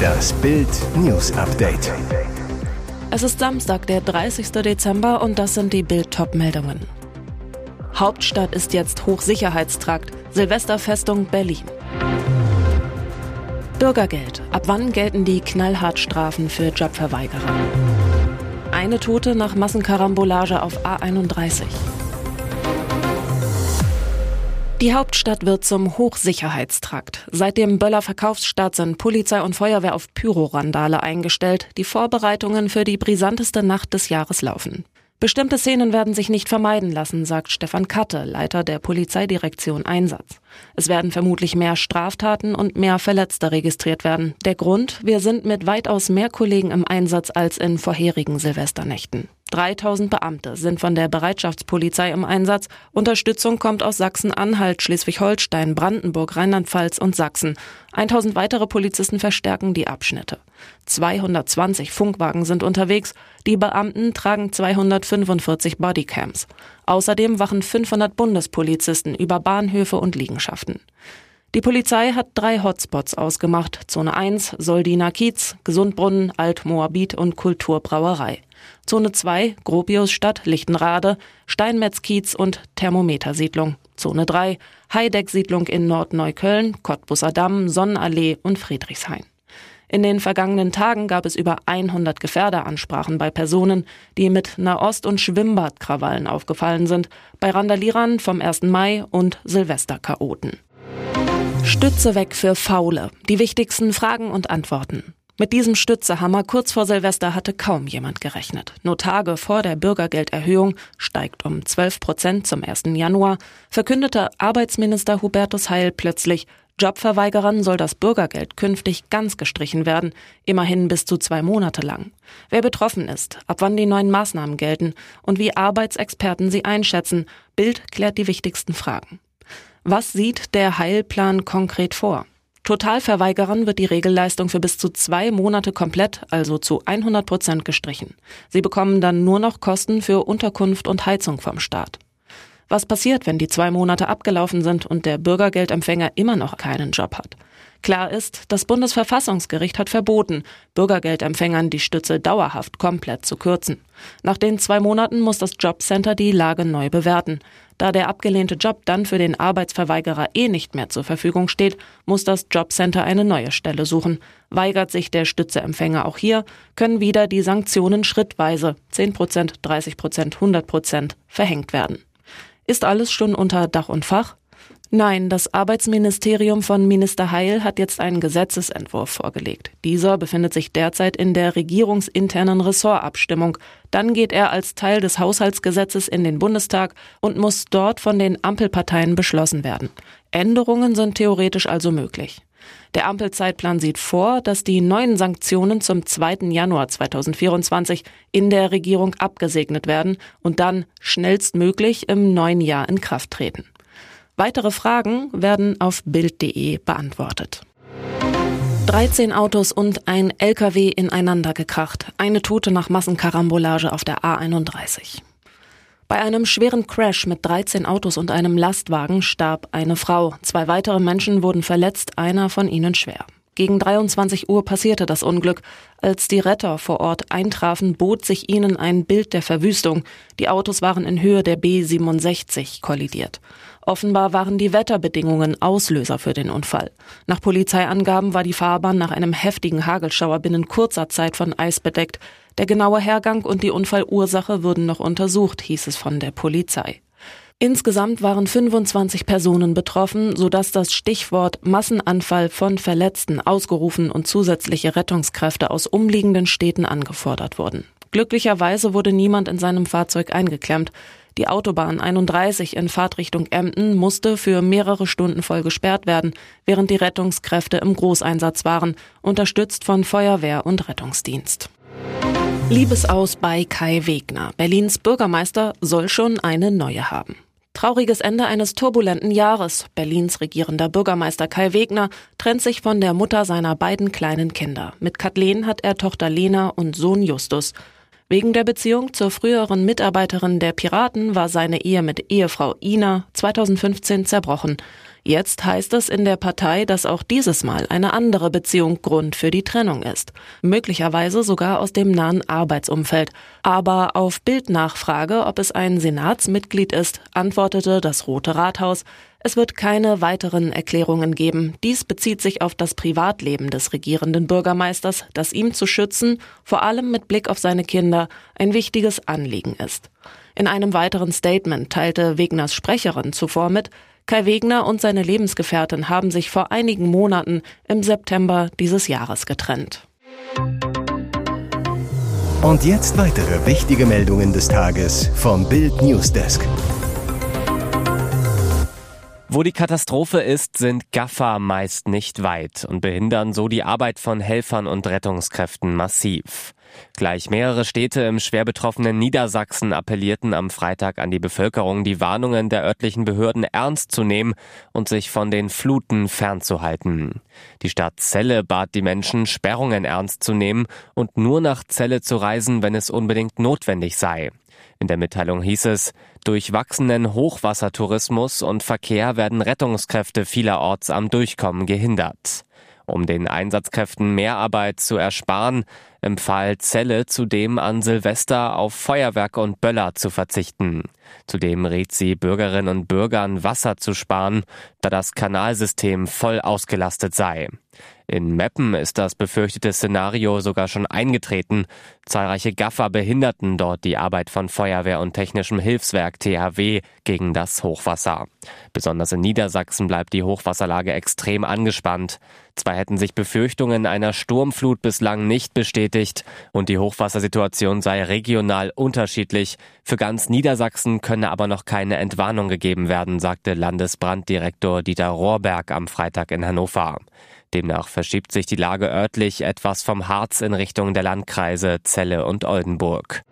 Das Bild News Update. Es ist Samstag, der 30. Dezember und das sind die Bild meldungen Hauptstadt ist jetzt Hochsicherheitstrakt. Silvesterfestung Berlin. Bürgergeld. Ab wann gelten die Knallhartstrafen für Jobverweigerer? Eine Tote nach Massenkarambolage auf A31. Die Hauptstadt wird zum Hochsicherheitstrakt. Seit dem Böller Verkaufsstart sind Polizei und Feuerwehr auf Pyrorandale eingestellt. Die Vorbereitungen für die brisanteste Nacht des Jahres laufen. Bestimmte Szenen werden sich nicht vermeiden lassen, sagt Stefan Katte, Leiter der Polizeidirektion Einsatz. Es werden vermutlich mehr Straftaten und mehr Verletzte registriert werden. Der Grund, wir sind mit weitaus mehr Kollegen im Einsatz als in vorherigen Silvesternächten. 3000 Beamte sind von der Bereitschaftspolizei im Einsatz. Unterstützung kommt aus Sachsen-Anhalt, Schleswig-Holstein, Brandenburg, Rheinland-Pfalz und Sachsen. 1000 weitere Polizisten verstärken die Abschnitte. 220 Funkwagen sind unterwegs. Die Beamten tragen 245 Bodycams. Außerdem wachen 500 Bundespolizisten über Bahnhöfe und Liegenschaften. Die Polizei hat drei Hotspots ausgemacht. Zone 1, Soldiner Kiez, Gesundbrunnen, Altmoabit und Kulturbrauerei. Zone 2, Gropiusstadt, Lichtenrade, Steinmetzkiez und Thermometersiedlung. Zone 3, Heideck-Siedlung in Nordneukölln, Cottbusser Damm, Sonnenallee und Friedrichshain. In den vergangenen Tagen gab es über 100 Gefährderansprachen bei Personen, die mit Nahost- und Schwimmbadkrawallen aufgefallen sind, bei Randalierern vom 1. Mai und Silvesterchaoten. Stütze weg für Faule. Die wichtigsten Fragen und Antworten. Mit diesem Stützehammer kurz vor Silvester hatte kaum jemand gerechnet. Nur Tage vor der Bürgergelderhöhung steigt um 12 Prozent zum 1. Januar, verkündete Arbeitsminister Hubertus Heil plötzlich, Jobverweigerern soll das Bürgergeld künftig ganz gestrichen werden, immerhin bis zu zwei Monate lang. Wer betroffen ist, ab wann die neuen Maßnahmen gelten und wie Arbeitsexperten sie einschätzen, Bild klärt die wichtigsten Fragen. Was sieht der Heilplan konkret vor? Totalverweigerern wird die Regelleistung für bis zu zwei Monate komplett, also zu 100 Prozent gestrichen. Sie bekommen dann nur noch Kosten für Unterkunft und Heizung vom Staat. Was passiert, wenn die zwei Monate abgelaufen sind und der Bürgergeldempfänger immer noch keinen Job hat? Klar ist, das Bundesverfassungsgericht hat verboten, Bürgergeldempfängern die Stütze dauerhaft komplett zu kürzen. Nach den zwei Monaten muss das Jobcenter die Lage neu bewerten. Da der abgelehnte Job dann für den Arbeitsverweigerer eh nicht mehr zur Verfügung steht, muss das Jobcenter eine neue Stelle suchen. Weigert sich der Stützeempfänger auch hier, können wieder die Sanktionen schrittweise 10 Prozent, 30 Prozent, 100 Prozent verhängt werden. Ist alles schon unter Dach und Fach? Nein, das Arbeitsministerium von Minister Heil hat jetzt einen Gesetzesentwurf vorgelegt. Dieser befindet sich derzeit in der regierungsinternen Ressortabstimmung. Dann geht er als Teil des Haushaltsgesetzes in den Bundestag und muss dort von den Ampelparteien beschlossen werden. Änderungen sind theoretisch also möglich. Der Ampelzeitplan sieht vor, dass die neuen Sanktionen zum 2. Januar 2024 in der Regierung abgesegnet werden und dann schnellstmöglich im neuen Jahr in Kraft treten. Weitere Fragen werden auf Bild.de beantwortet. 13 Autos und ein LKW ineinander gekracht. Eine Tote nach Massenkarambolage auf der A31. Bei einem schweren Crash mit 13 Autos und einem Lastwagen starb eine Frau. Zwei weitere Menschen wurden verletzt, einer von ihnen schwer. Gegen 23 Uhr passierte das Unglück. Als die Retter vor Ort eintrafen, bot sich ihnen ein Bild der Verwüstung. Die Autos waren in Höhe der B67 kollidiert. Offenbar waren die Wetterbedingungen Auslöser für den Unfall. Nach Polizeiangaben war die Fahrbahn nach einem heftigen Hagelschauer binnen kurzer Zeit von Eis bedeckt. Der genaue Hergang und die Unfallursache würden noch untersucht, hieß es von der Polizei. Insgesamt waren 25 Personen betroffen, sodass das Stichwort Massenanfall von Verletzten ausgerufen und zusätzliche Rettungskräfte aus umliegenden Städten angefordert wurden. Glücklicherweise wurde niemand in seinem Fahrzeug eingeklemmt. Die Autobahn 31 in Fahrtrichtung Emden musste für mehrere Stunden voll gesperrt werden, während die Rettungskräfte im Großeinsatz waren, unterstützt von Feuerwehr und Rettungsdienst. Liebesaus bei Kai Wegner. Berlins Bürgermeister soll schon eine neue haben. Trauriges Ende eines turbulenten Jahres. Berlins regierender Bürgermeister Kai Wegner trennt sich von der Mutter seiner beiden kleinen Kinder. Mit Kathleen hat er Tochter Lena und Sohn Justus. Wegen der Beziehung zur früheren Mitarbeiterin der Piraten war seine Ehe mit Ehefrau Ina 2015 zerbrochen. Jetzt heißt es in der Partei, dass auch dieses Mal eine andere Beziehung Grund für die Trennung ist. Möglicherweise sogar aus dem nahen Arbeitsumfeld. Aber auf Bildnachfrage, ob es ein Senatsmitglied ist, antwortete das Rote Rathaus, es wird keine weiteren Erklärungen geben. Dies bezieht sich auf das Privatleben des regierenden Bürgermeisters, das ihm zu schützen, vor allem mit Blick auf seine Kinder, ein wichtiges Anliegen ist. In einem weiteren Statement teilte Wegners Sprecherin zuvor mit, Kai Wegner und seine Lebensgefährtin haben sich vor einigen Monaten im September dieses Jahres getrennt. Und jetzt weitere wichtige Meldungen des Tages vom Bild Newsdesk. Wo die Katastrophe ist, sind Gaffer meist nicht weit und behindern so die Arbeit von Helfern und Rettungskräften massiv. Gleich mehrere Städte im schwer betroffenen Niedersachsen appellierten am Freitag an die Bevölkerung, die Warnungen der örtlichen Behörden ernst zu nehmen und sich von den Fluten fernzuhalten. Die Stadt Celle bat die Menschen, Sperrungen ernst zu nehmen und nur nach Celle zu reisen, wenn es unbedingt notwendig sei. In der Mitteilung hieß es, durch wachsenden Hochwassertourismus und Verkehr werden Rettungskräfte vielerorts am Durchkommen gehindert. Um den Einsatzkräften mehr Arbeit zu ersparen, empfahl Zelle zudem an Silvester auf Feuerwerk und Böller zu verzichten. Zudem rät sie Bürgerinnen und Bürgern, Wasser zu sparen, da das Kanalsystem voll ausgelastet sei. In Meppen ist das befürchtete Szenario sogar schon eingetreten. Zahlreiche Gaffer behinderten dort die Arbeit von Feuerwehr und technischem Hilfswerk THW gegen das Hochwasser. Besonders in Niedersachsen bleibt die Hochwasserlage extrem angespannt. Zwar hätten sich Befürchtungen einer Sturmflut bislang nicht bestätigt und die Hochwassersituation sei regional unterschiedlich. Für ganz Niedersachsen könne aber noch keine Entwarnung gegeben werden, sagte Landesbranddirektor Dieter Rohrberg am Freitag in Hannover. Demnach verschiebt sich die Lage örtlich etwas vom Harz in Richtung der Landkreise Celle und Oldenburg.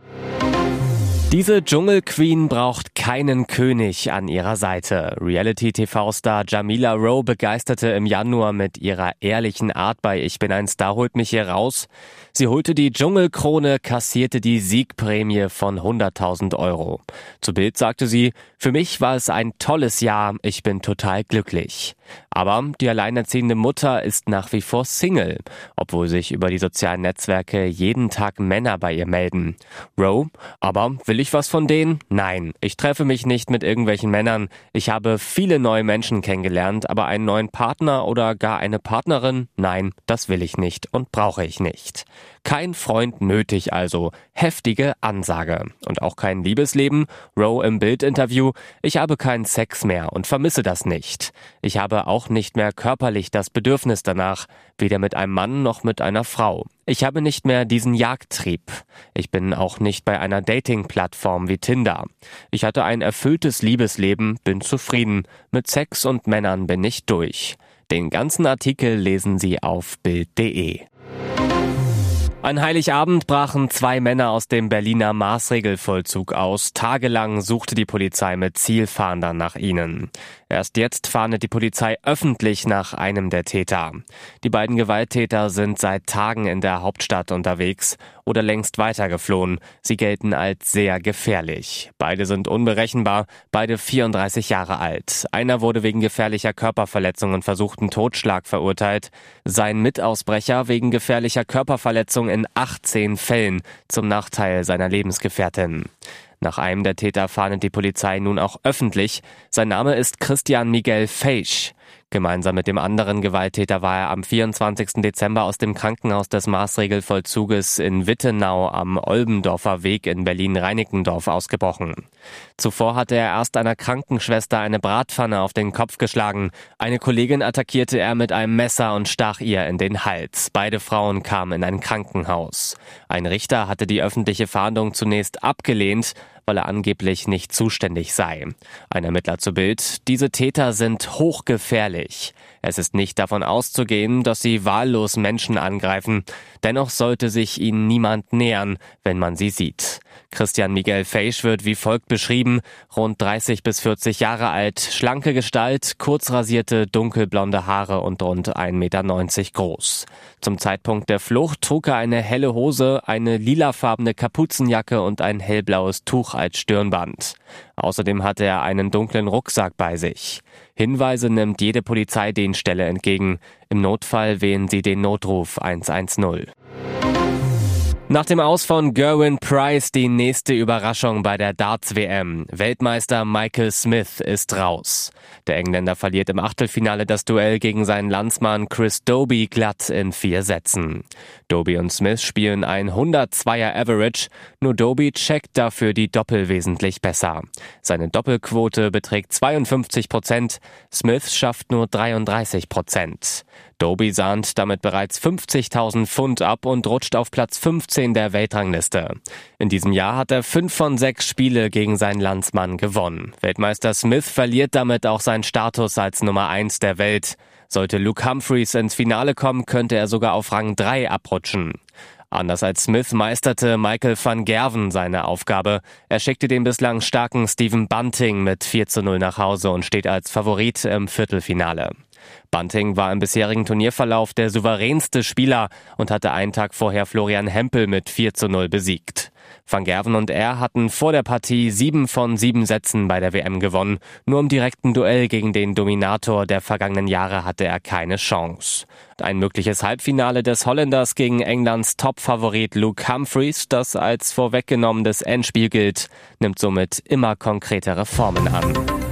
Diese Dschungelqueen braucht keinen König an ihrer Seite. Reality-TV-Star Jamila Rowe begeisterte im Januar mit ihrer ehrlichen Art bei Ich bin ein Star holt mich hier raus. Sie holte die Dschungelkrone, kassierte die Siegprämie von 100.000 Euro. Zu Bild sagte sie, für mich war es ein tolles Jahr, ich bin total glücklich. Aber die alleinerziehende Mutter ist nach wie vor Single, obwohl sich über die sozialen Netzwerke jeden Tag Männer bei ihr melden. Rowe, aber will ich was von denen? Nein, ich treffe mich nicht mit irgendwelchen Männern. Ich habe viele neue Menschen kennengelernt, aber einen neuen Partner oder gar eine Partnerin? Nein, das will ich nicht und brauche ich nicht. Kein Freund nötig also. Heftige Ansage. Und auch kein Liebesleben. Rowe im Bildinterview. Ich habe keinen Sex mehr und vermisse das nicht. Ich habe auch nicht mehr körperlich das Bedürfnis danach. Weder mit einem Mann noch mit einer Frau. Ich habe nicht mehr diesen Jagdtrieb. Ich bin auch nicht bei einer Dating-Plattform wie Tinder. Ich hatte ein erfülltes Liebesleben, bin zufrieden. Mit Sex und Männern bin ich durch. Den ganzen Artikel lesen Sie auf Bild.de. An Heiligabend brachen zwei Männer aus dem Berliner Maßregelvollzug aus. Tagelang suchte die Polizei mit Zielfahndern nach ihnen. Erst jetzt fahndet die Polizei öffentlich nach einem der Täter. Die beiden Gewalttäter sind seit Tagen in der Hauptstadt unterwegs oder längst weitergeflohen. Sie gelten als sehr gefährlich. Beide sind unberechenbar, beide 34 Jahre alt. Einer wurde wegen gefährlicher Körperverletzung und versuchten Totschlag verurteilt. Sein Mitausbrecher wegen gefährlicher Körperverletzung in 18 Fällen zum Nachteil seiner Lebensgefährtin. Nach einem der Täter fahndet die Polizei nun auch öffentlich. Sein Name ist Christian Miguel Feisch. Gemeinsam mit dem anderen Gewalttäter war er am 24. Dezember aus dem Krankenhaus des Maßregelvollzuges in Wittenau am Olbendorfer Weg in Berlin-Reinickendorf ausgebrochen. Zuvor hatte er erst einer Krankenschwester eine Bratpfanne auf den Kopf geschlagen. Eine Kollegin attackierte er mit einem Messer und stach ihr in den Hals. Beide Frauen kamen in ein Krankenhaus. Ein Richter hatte die öffentliche Fahndung zunächst abgelehnt, weil er angeblich nicht zuständig sei. Ein Ermittler zu Bild, diese Täter sind hochgefährlich. Es ist nicht davon auszugehen, dass sie wahllos Menschen angreifen. Dennoch sollte sich ihnen niemand nähern, wenn man sie sieht. Christian Miguel Feisch wird wie folgt beschrieben. Rund 30 bis 40 Jahre alt, schlanke Gestalt, kurz rasierte, dunkelblonde Haare und rund 1,90 Meter groß. Zum Zeitpunkt der Flucht trug er eine helle Hose, eine lilafarbene Kapuzenjacke und ein hellblaues Tuch als Stirnband. Außerdem hatte er einen dunklen Rucksack bei sich. Hinweise nimmt jede Polizeidienststelle entgegen. Im Notfall wählen sie den Notruf 110. Nach dem Aus von Gerwin Price die nächste Überraschung bei der Darts-WM. Weltmeister Michael Smith ist raus. Der Engländer verliert im Achtelfinale das Duell gegen seinen Landsmann Chris Doby glatt in vier Sätzen. Doby und Smith spielen ein 102er Average, nur Doby checkt dafür die Doppel wesentlich besser. Seine Doppelquote beträgt 52 Prozent, Smith schafft nur 33 Prozent. Doby sahnt damit bereits 50.000 Pfund ab und rutscht auf Platz 15 der Weltrangliste. In diesem Jahr hat er fünf von sechs Spiele gegen seinen Landsmann gewonnen. Weltmeister Smith verliert damit auch seinen Status als Nummer eins der Welt. Sollte Luke Humphreys ins Finale kommen, könnte er sogar auf Rang 3 abrutschen. Anders als Smith meisterte Michael van Gerven seine Aufgabe. Er schickte den bislang starken Stephen Bunting mit 4 zu 0 nach Hause und steht als Favorit im Viertelfinale. Bunting war im bisherigen Turnierverlauf der souveränste Spieler und hatte einen Tag vorher Florian Hempel mit 4 zu 0 besiegt. Van Gerven und er hatten vor der Partie sieben von sieben Sätzen bei der WM gewonnen. Nur im direkten Duell gegen den Dominator der vergangenen Jahre hatte er keine Chance. Ein mögliches Halbfinale des Holländers gegen Englands Topfavorit Luke Humphreys, das als vorweggenommenes Endspiel gilt, nimmt somit immer konkretere Formen an.